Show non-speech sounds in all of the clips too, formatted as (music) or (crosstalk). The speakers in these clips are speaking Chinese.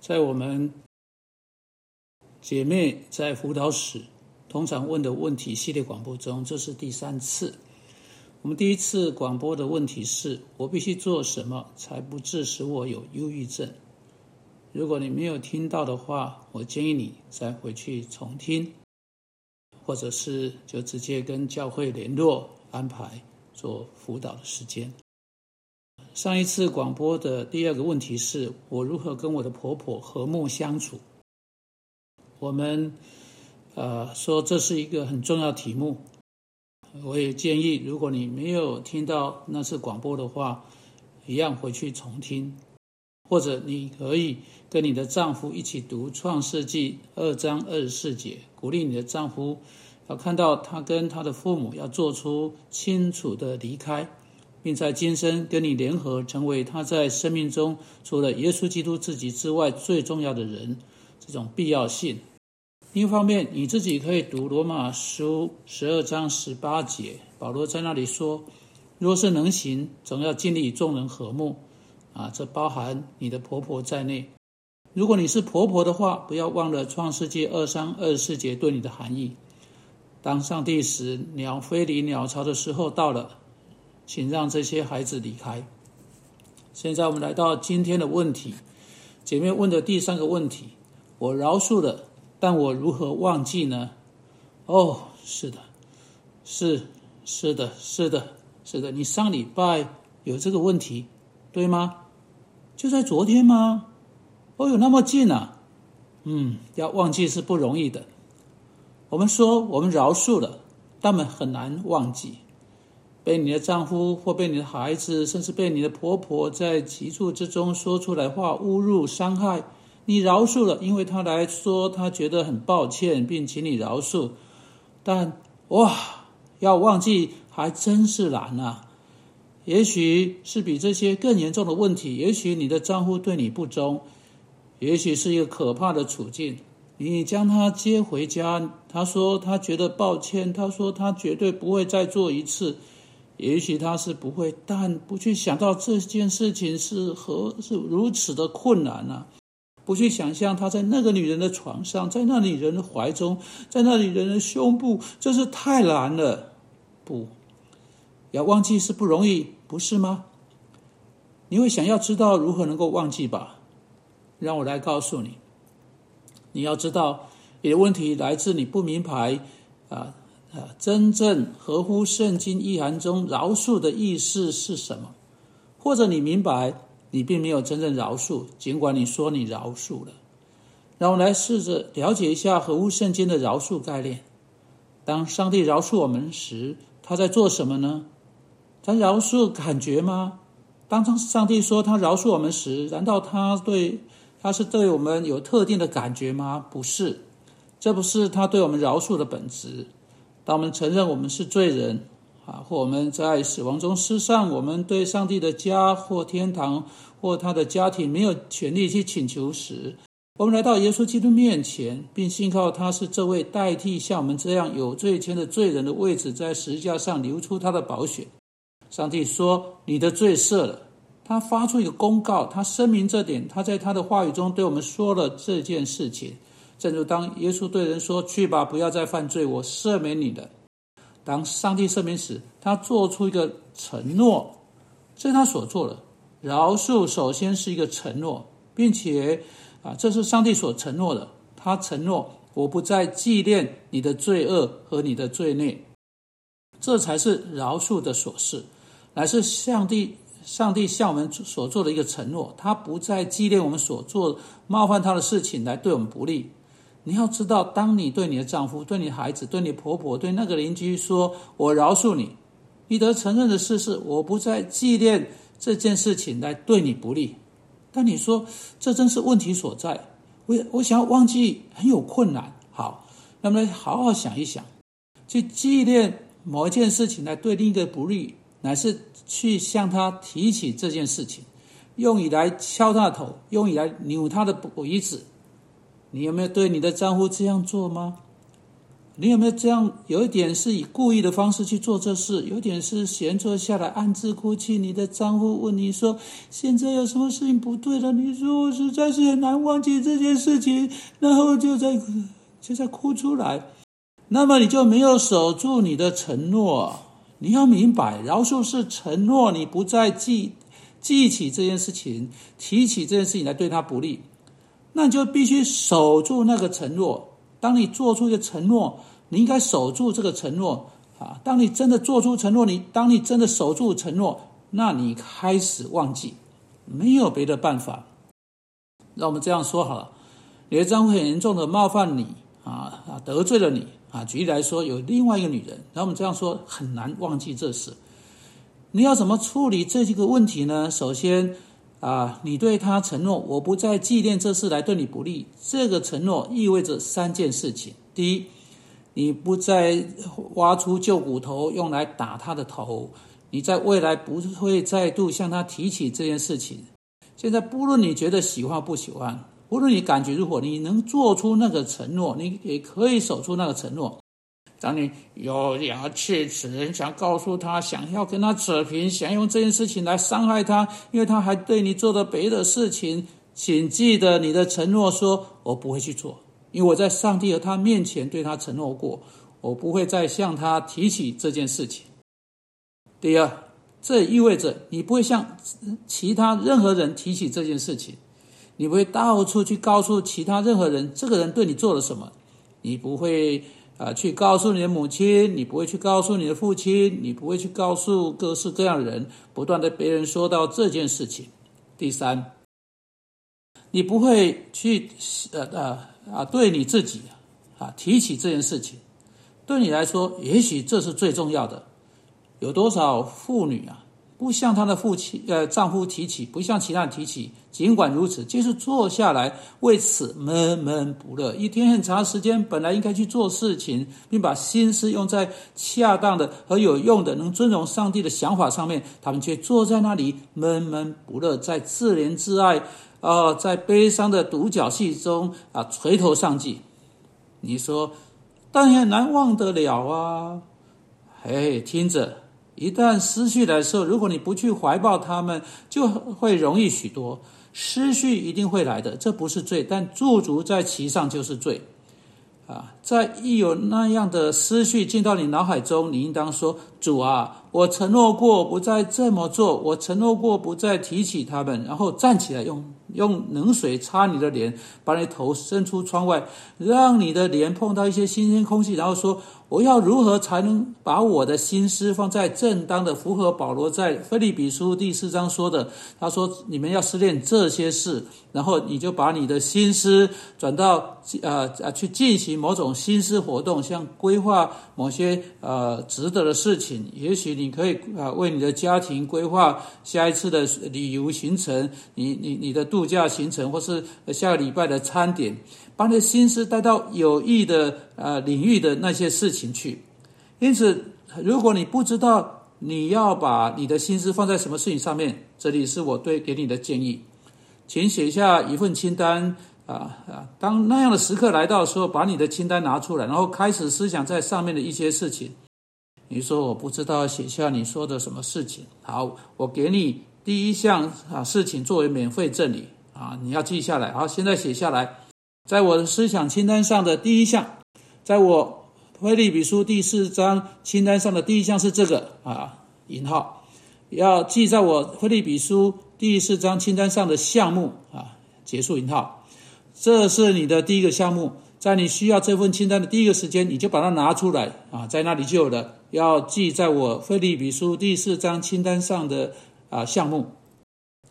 在我们姐妹在辅导室通常问的问题系列广播中，这是第三次。我们第一次广播的问题是：我必须做什么才不致使我有忧郁症？如果你没有听到的话，我建议你再回去重听，或者是就直接跟教会联络安排做辅导的时间。上一次广播的第二个问题是我如何跟我的婆婆和睦相处。我们呃说这是一个很重要题目，我也建议如果你没有听到那次广播的话，一样回去重听，或者你可以跟你的丈夫一起读《创世纪》二章二十四节，鼓励你的丈夫要看到他跟他的父母要做出清楚的离开。并在今生跟你联合，成为他在生命中除了耶稣基督自己之外最重要的人，这种必要性。另一方面，你自己可以读罗马书十二章十八节，保罗在那里说：“若是能行，总要尽力与众人和睦。”啊，这包含你的婆婆在内。如果你是婆婆的话，不要忘了创世纪二三二四节对你的含义。当上帝使鸟飞离鸟巢的时候到了。请让这些孩子离开。现在我们来到今天的问题，姐妹问的第三个问题：我饶恕了，但我如何忘记呢？哦，是的，是是的，是的，是的。你上礼拜有这个问题，对吗？就在昨天吗？哦，有那么近啊？嗯，要忘记是不容易的。我们说我们饶恕了，但们很难忘记。被你的丈夫或被你的孩子，甚至被你的婆婆在急促之中说出来话侮辱、伤害，你饶恕了，因为他来说他觉得很抱歉，并请你饶恕。但哇，要忘记还真是难啊！也许是比这些更严重的问题，也许你的丈夫对你不忠，也许是一个可怕的处境。你将他接回家，他说他觉得抱歉，他说他绝对不会再做一次。也许他是不会，但不去想到这件事情是何是如此的困难呢？不去想象他在那个女人的床上，在那女人的怀中，在那女人的胸部，真是太难了。不要忘记是不容易，不是吗？你会想要知道如何能够忘记吧？让我来告诉你，你要知道你的问题来自你不明白啊。啊，真正合乎圣经意涵中饶恕的意思是什么？或者你明白，你并没有真正饶恕，尽管你说你饶恕了。让我们来试着了解一下合乎圣经的饶恕概念。当上帝饶恕我们时，他在做什么呢？他饶恕感觉吗？当上帝说他饶恕我们时，难道他对他是对我们有特定的感觉吗？不是，这不是他对我们饶恕的本质。当我们承认我们是罪人，啊，或我们在死亡中失丧，我们对上帝的家或天堂或他的家庭没有权利去请求时，我们来到耶稣基督面前，并信靠他是这位代替像我们这样有罪前的罪人的位置，在十字架上流出他的宝血。上帝说：“你的罪赦了。”他发出一个公告，他声明这点，他在他的话语中对我们说了这件事情。正如当耶稣对人说：“去吧，不要再犯罪，我赦免你的。”当上帝赦免时，他做出一个承诺，这是他所做的。饶恕首先是一个承诺，并且啊，这是上帝所承诺的。他承诺：“我不再纪念你的罪恶和你的罪孽。”这才是饶恕的所事，乃是上帝上帝向我们所做的一个承诺。他不再纪念我们所做冒犯他的事情，来对我们不利。你要知道，当你对你的丈夫、对你孩子、对你婆婆、对那个邻居说“我饶恕你”，你得承认的事是，我不再纪念这件事情来对你不利。但你说这真是问题所在，我我想要忘记很有困难。好，那么好好想一想，去纪念某一件事情来对另一个不利，乃是去向他提起这件事情，用以来敲他的头，用以来扭他的脖子。你有没有对你的丈夫这样做吗？你有没有这样？有一点是以故意的方式去做这事，有点是闲坐下来暗自哭泣。你的丈夫问你说：“现在有什么事情不对了？”你说：“我实在是很难忘记这件事情。”然后就在 (laughs) 就在哭出来。那么你就没有守住你的承诺。你要明白，饶恕是承诺，你不再记记起这件事情，提起这件事情来对他不利，那你就必须守住那个承诺。当你做出一个承诺，你应该守住这个承诺啊！当你真的做出承诺，你当你真的守住承诺，那你开始忘记，没有别的办法。让我们这样说好了：你的丈夫很严重的冒犯你啊啊，得罪了你啊。举例来说，有另外一个女人，那我们这样说很难忘记这事。你要怎么处理这几个问题呢？首先。啊，你对他承诺，我不再纪念这事来对你不利。这个承诺意味着三件事情：第一，你不再挖出旧骨头用来打他的头；你在未来不会再度向他提起这件事情。现在，不论你觉得喜欢不喜欢，不论你感觉如何，你能做出那个承诺，你也可以守住那个承诺。当你咬牙切齿，想告诉他，想要跟他扯平，想用这件事情来伤害他，因为他还对你做了别的事情，请记得你的承诺，说我不会去做，因为我在上帝和他面前对他承诺过，我不会再向他提起这件事情。第二，这意味着你不会向其他任何人提起这件事情，你不会到处去告诉其他任何人这个人对你做了什么，你不会。啊，去告诉你的母亲，你不会去告诉你的父亲，你不会去告诉各式各样的人，不断的别人说到这件事情。第三，你不会去呃呃啊，对你自己啊提起这件事情。对你来说，也许这是最重要的。有多少妇女啊？不向她的父亲、呃丈夫提起，不向其他人提起。尽管如此，就是坐下来为此闷闷不乐。一天很长时间，本来应该去做事情，并把心思用在恰当的和有用的、能尊荣上帝的想法上面，他们却坐在那里闷闷不乐，在自怜自爱啊，在悲伤的独角戏中啊垂头丧气。你说，但也难忘得了啊！哎，听着。一旦失去的时候，如果你不去怀抱他们，就会容易许多。失去一定会来的，这不是罪，但驻足在其上就是罪。啊，在一有那样的思绪进到你脑海中，你应当说：“主啊，我承诺过不再这么做，我承诺过不再提起他们。”然后站起来，用用冷水擦你的脸，把你头伸出窗外，让你的脸碰到一些新鲜空气，然后说。我要如何才能把我的心思放在正当的，符合保罗在菲利比书第四章说的？他说：“你们要思念这些事，然后你就把你的心思转到呃呃去进行某种心思活动，像规划某些呃值得的事情。也许你可以啊为你的家庭规划下一次的旅游行程，你你你的度假行程，或是下个礼拜的餐点。”把你的心思带到有益的呃领域的那些事情去，因此，如果你不知道你要把你的心思放在什么事情上面，这里是我对给你的建议，请写下一份清单啊啊！当那样的时刻来到的时候，把你的清单拿出来，然后开始思想在上面的一些事情。你说我不知道写下你说的什么事情，好，我给你第一项啊事情作为免费赠礼。啊，你要记下来，好，现在写下来。在我的思想清单上的第一项，在我菲利比书第四章清单上的第一项是这个。啊，引号，要记在我菲利比书第四章清单上的项目。啊，结束引号，这是你的第一个项目，在你需要这份清单的第一个时间，你就把它拿出来啊，在那里就有了，要记在我菲利比书第四章清单上的啊项目。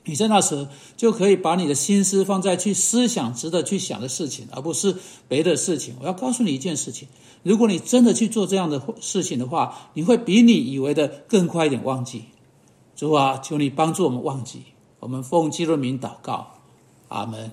你在那时就可以把你的心思放在去思想、值得去想的事情，而不是别的事情。我要告诉你一件事情：如果你真的去做这样的事情的话，你会比你以为的更快一点忘记。主啊，求你帮助我们忘记。我们奉基督名祷告，阿门。